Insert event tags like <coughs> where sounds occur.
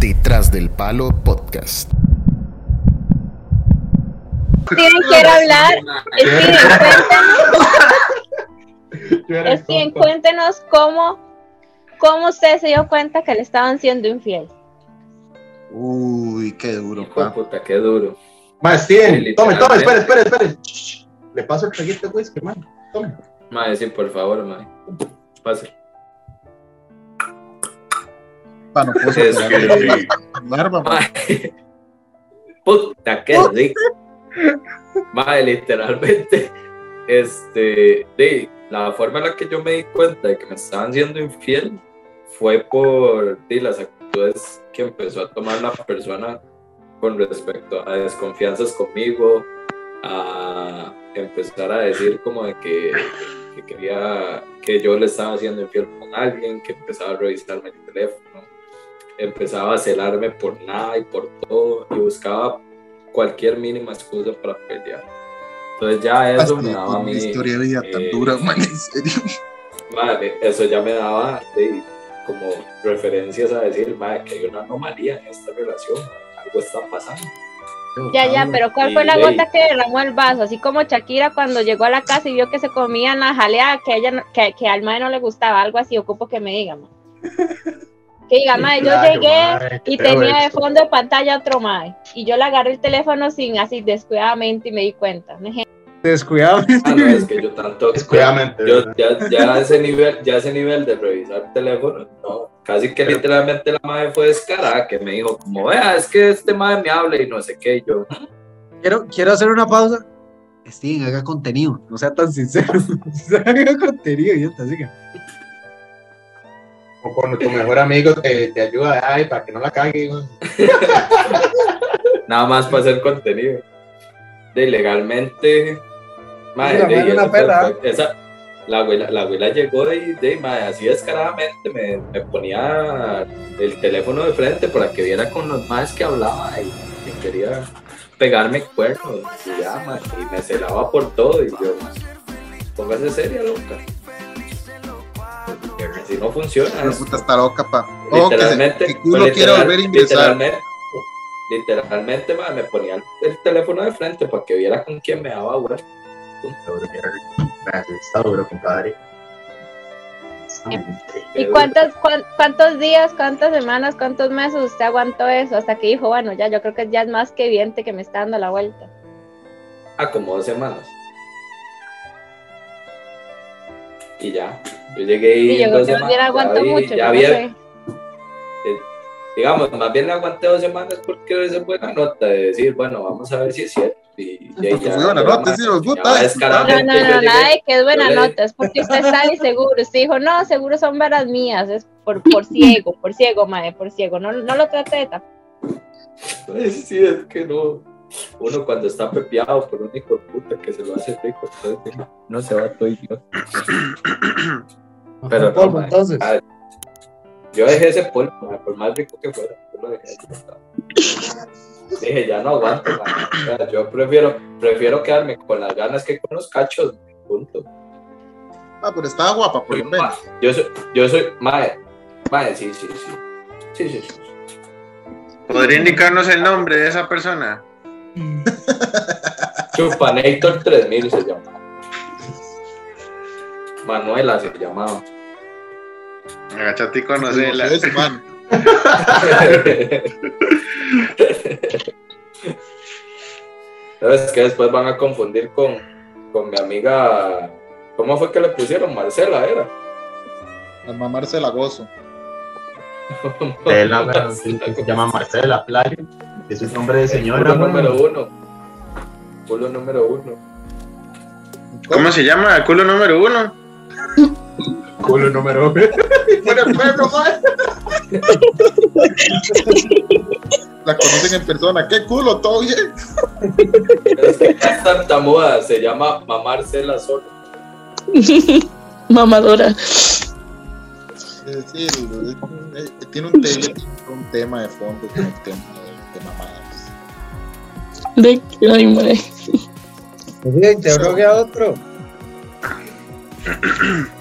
Detrás del Palo Podcast. Steven quiere hablar. Steven, cuéntenos. Steven, cuéntenos cómo, cómo usted se dio cuenta que le estaban siendo infiel. Uy, qué duro, de puta, qué duro. Más, Steven, tome, tome, espere, espere, espere. Le paso el traguito de whisky, man. Tome. Mae, sí, por favor, mae. Pase. No puedo Es que-. Puta, qué rico. Mae, literalmente, este, de la forma en la que yo me di cuenta de que me estaban siendo infiel fue por de, las actitudes que empezó a tomar la persona con respecto a desconfianzas conmigo, a empezar a decir como de que, que quería que yo le estaba haciendo infiel con alguien, que empezaba a revisarme el teléfono, empezaba a celarme por nada y por todo y buscaba cualquier mínima excusa para pelear. Entonces ya eso me daba a mí... historia de vida tan eh, dura, man, en serio. Madre, eso ya me daba de, como referencias a decir, madre, que hay una anomalía en esta relación, madre, algo está pasando. Ya, ya, pero ¿cuál fue la gota que derramó el vaso? Así como Shakira cuando llegó a la casa y vio que se comían la jalea que ella que, que al mae no le gustaba, algo así, ocupo que me diga, mae. <laughs> Que diga, mae, yo Claro, llegué mae, y tenía de fondo de pantalla otro mae. Y yo le agarré el teléfono sin así descuidadamente y me di cuenta. Descuidado. Ah, no, es que yo tanto. Descuidadamente, Yo, ya, ya, a ese nivel, ya ese nivel de revisar el teléfono, no. Casi que literalmente la madre fue descarada, que me dijo, como, vea, es que este madre me habla y no sé qué. Y yo, Quiero, quiero hacer una pausa. Steven, haga contenido. No sea tan sincero. <laughs> haga contenido, idiota. Así que. Cuando tu mejor amigo te, te ayuda, ay, para que no la cague, nada más para hacer contenido. De legalmente, madre, de- una perra. esa- la abuela, la abuela llegó y de, madre, así descaradamente me, me ponía el teléfono de frente para que viera con los más que hablaba y, y quería pegarme cuernos y ya, madre, y me celaba por todo y yo, póngase seria, loca. Así no funciona. La puta está loca, pa. Oh, que, se- Literalmente, que pues, quiere volver a ingresar. Literalmente, literalmente ma, me ponía el, el teléfono de frente para que viera con quién me daba vuelta. Está duro, compadre. ¿Y cuántos, cuán- cuántos días, cuántas semanas, cuántos meses usted aguantó eso? Hasta que dijo, bueno, ya, yo creo que ya es más que evidente que me está dando la vuelta. Ah, como dos semanas. Y ya, yo llegué y Y yo creo dos que más bien mucho, ya no sé. digamos, más bien aguanté dos semanas porque es buena nota de decir, bueno, vamos a ver si es cierto. Y, y ya- buena nota, sí, los putas. No, no, no, llegué- nada de que es buena nota, es porque usted está inseguro. Usted dijo, no, seguro son varas mías, es por, por <laughs> ciego, por ciego, madre, por ciego. No, no lo trate de tapar. Ay, sí, es que no. Uno cuando está pepeado por un hijo de puta que se lo hace rico, entonces no se va todo idiota. <coughs> Pero no, polvo, entonces. Yo dejé ese polvo, por más rico que fuera, yo lo dejé. Dije, ya no aguanto. O sea, yo prefiero, prefiero quedarme con las ganas que con los cachos, punto. Ah, pero estaba guapa, por lo menos. Yo soy, yo soy, mae, mae, sí, sí, sí. Sí, sí, sí. ¿Podría indicarnos el nombre de esa persona? Chupanator 3000 se llama. Manuela se llamaba. Agachate y No conocela. man. Es <laughs> que después van a confundir con, con mi amiga. ¿Cómo fue que le pusieron? Marcela era. La gozo. <laughs> Marcela, que se llama Marcela Playa. Es un nombre de señora, Culo número uno. Culo número uno. ¿Cómo se llama? ¿El culo número uno? Culo número uno. Por el pueblo. La conocen en persona. ¿Qué culo? ¿Todo bien? Es que ya es tartamuda, se llama Mamarcela solo. <laughs> Mamadora. Es decir, eh, tiene un, te- un tema de fondo con el tema de, de mamadas. De que, ay, mae. Bien, te rogué a otro. <clears throat>